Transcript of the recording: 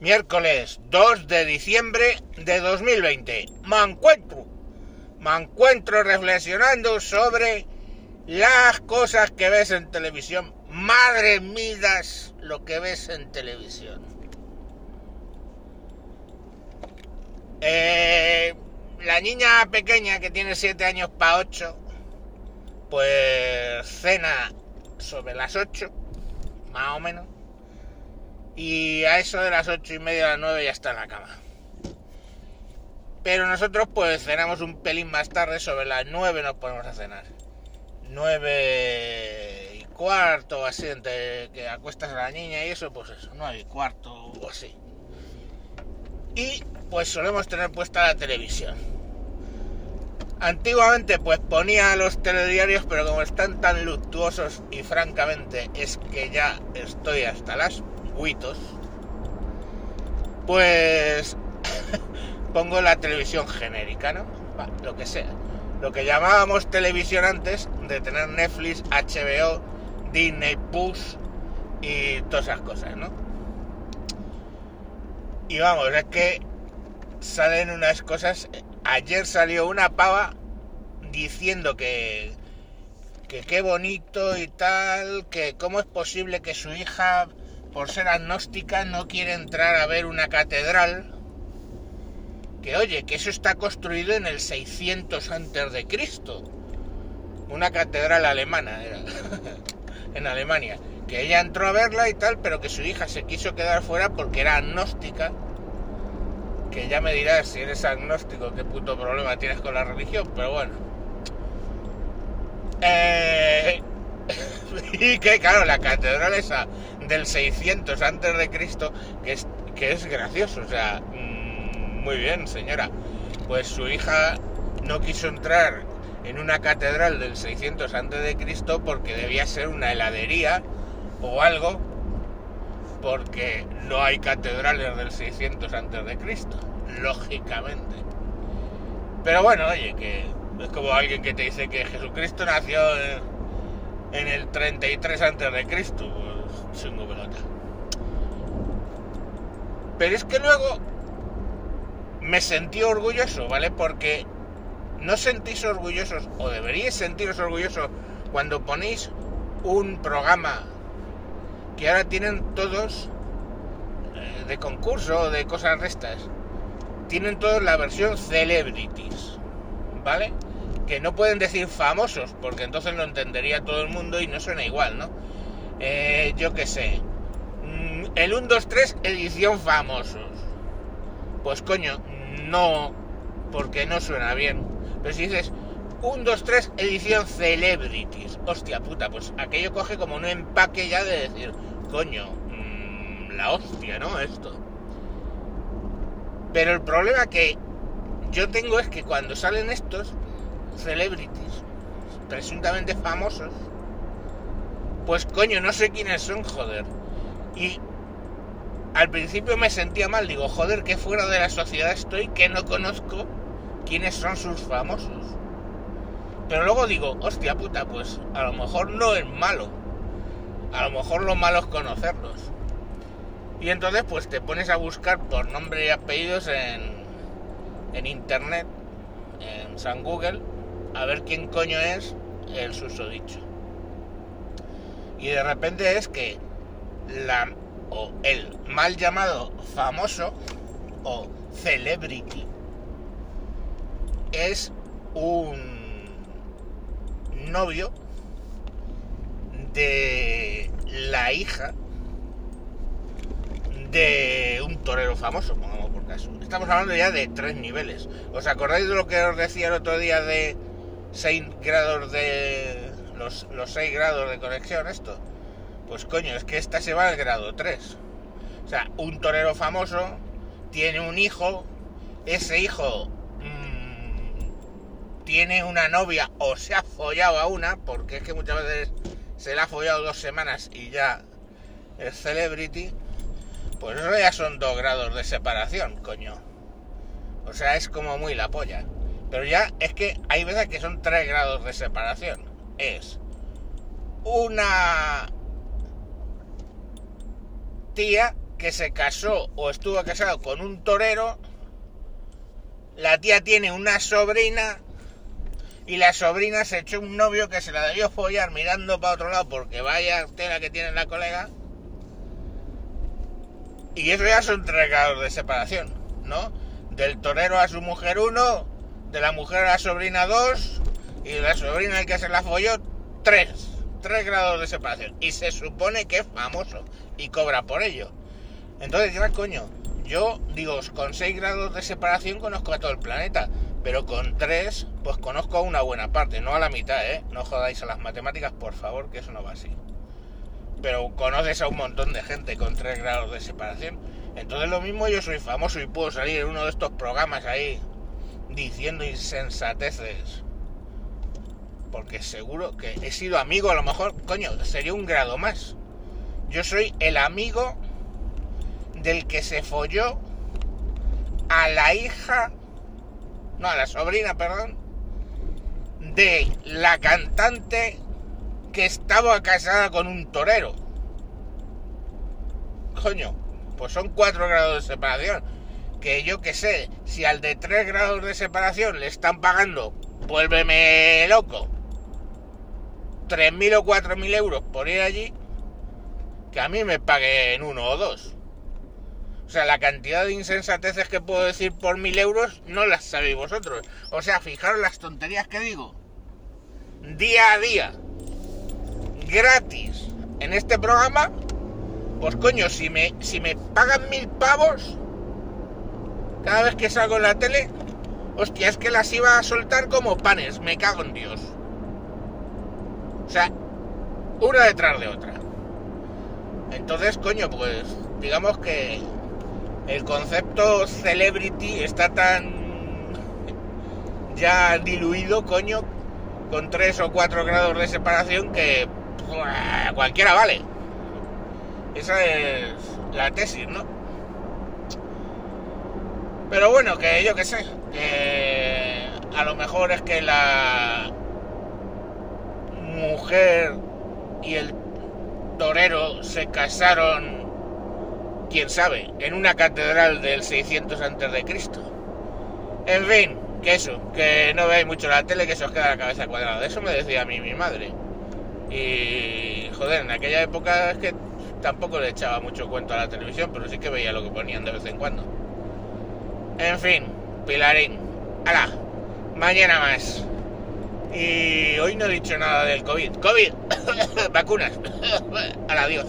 Miércoles 2 de diciembre de 2020. Me encuentro. Me encuentro reflexionando sobre las cosas que ves en televisión. Madre mía, lo que ves en televisión. Eh, la niña pequeña que tiene 7 años para 8, pues cena sobre las 8, más o menos y a eso de las ocho y media a las nueve ya está en la cama. Pero nosotros pues cenamos un pelín más tarde, sobre las nueve nos ponemos a cenar. Nueve y cuarto, así, entre que acuestas a la niña y eso, pues eso, nueve y cuarto o así. Y pues solemos tener puesta la televisión. Antiguamente pues ponía los telediarios, pero como están tan luctuosos y francamente es que ya estoy hasta las pues pongo la televisión genérica, ¿no? lo que sea. Lo que llamábamos televisión antes de tener Netflix, HBO, Disney Plus y todas esas cosas, ¿no? Y vamos, es que salen unas cosas. Ayer salió una pava diciendo que que qué bonito y tal, que cómo es posible que su hija por ser agnóstica, no quiere entrar a ver una catedral. Que oye, que eso está construido en el 600 antes de Cristo. Una catedral alemana era, en Alemania. Que ella entró a verla y tal, pero que su hija se quiso quedar fuera porque era agnóstica. Que ya me dirás si eres agnóstico, qué puto problema tienes con la religión, pero bueno. Eh, y que claro, la catedral esa del 600 antes de Cristo, que es, que es gracioso, o sea, mm, muy bien, señora. Pues su hija no quiso entrar en una catedral del 600 antes de Cristo porque debía ser una heladería o algo, porque no hay catedrales del 600 antes de Cristo, lógicamente. Pero bueno, oye, que es como alguien que te dice que Jesucristo nació en, el 33 antes de Cristo pelota. Pero es que luego me sentí orgulloso, ¿vale? Porque no sentís orgullosos, o deberíais sentiros orgullosos, cuando ponéis un programa que ahora tienen todos eh, de concurso, de cosas restas, tienen todos la versión celebrities, ¿vale? Que no pueden decir famosos, porque entonces lo entendería todo el mundo y no suena igual, ¿no? Eh, yo qué sé, mm, el 1, 2, 3 edición famosos. Pues coño, no, porque no suena bien. Pero si dices 1, 2, 3 edición celebrities, hostia puta, pues aquello coge como un empaque ya de decir, coño, mmm, la hostia, ¿no? Esto. Pero el problema que yo tengo es que cuando salen estos celebrities, presuntamente famosos, pues coño, no sé quiénes son, joder. Y al principio me sentía mal, digo, joder, que fuera de la sociedad estoy, que no conozco quiénes son sus famosos. Pero luego digo, hostia puta, pues a lo mejor no es malo. A lo mejor lo malo es conocerlos. Y entonces pues te pones a buscar por nombre y apellidos en, en internet, en San Google, a ver quién coño es el susodicho y de repente es que la, o el mal llamado famoso o celebrity es un novio de la hija de un torero famoso, pongamos por caso. Estamos hablando ya de tres niveles. ¿Os acordáis de lo que os decía el otro día de 6 grados de los, los 6 grados de conexión esto? Pues coño, es que esta se va al grado 3. O sea, un torero famoso tiene un hijo, ese hijo mmm, tiene una novia o se ha follado a una, porque es que muchas veces se la ha follado dos semanas y ya es celebrity, pues eso ya son dos grados de separación, coño. O sea, es como muy la polla. Pero ya es que hay veces que son tres grados de separación es una tía que se casó o estuvo casado con un torero, la tía tiene una sobrina y la sobrina se echó un novio que se la debió follar mirando para otro lado porque vaya tela que tiene la colega. Y eso ya son tres grados de separación, ¿no? Del torero a su mujer uno, de la mujer a la sobrina dos y la sobrina el que se la folló tres. Tres grados de separación. Y se supone que es famoso y cobra por ello. Entonces, ya coño, yo digo, con 6 grados de separación conozco a todo el planeta, pero con 3, pues conozco a una buena parte, no a la mitad, ¿eh? No jodáis a las matemáticas, por favor, que eso no va así. Pero conoces a un montón de gente con 3 grados de separación. Entonces lo mismo yo soy famoso y puedo salir en uno de estos programas ahí diciendo insensateces. Porque seguro que he sido amigo, a lo mejor, coño, sería un grado más. Yo soy el amigo del que se folló a la hija, no, a la sobrina, perdón, de la cantante que estaba casada con un torero. Coño, pues son cuatro grados de separación. Que yo que sé, si al de tres grados de separación le están pagando, vuélveme loco, 3.000 o 4.000 euros por ir allí, que a mí me paguen uno o dos. O sea, la cantidad de insensateces que puedo decir por mil euros no las sabéis vosotros. O sea, fijaros las tonterías que digo. Día a día. Gratis. En este programa. Pues coño, si me, si me pagan mil pavos. Cada vez que salgo en la tele. Hostia, es que las iba a soltar como panes. Me cago en Dios. O sea, una detrás de otra. Entonces, coño, pues digamos que el concepto celebrity está tan ya diluido, coño, con 3 o 4 grados de separación que cualquiera vale. Esa es la tesis, ¿no? Pero bueno, que yo que sé, a lo mejor es que la mujer y el torero se casaron quién sabe, en una catedral del 600 antes de Cristo. En fin, que eso, que no veáis mucho la tele, que se os queda la cabeza cuadrada. Eso me decía a mí mi madre. Y joder, en aquella época es que tampoco le echaba mucho cuento a la televisión, pero sí que veía lo que ponían de vez en cuando. En fin, Pilarín. ¡Hala! Mañana más. Y hoy no he dicho nada del COVID. COVID. Vacunas. Al adiós.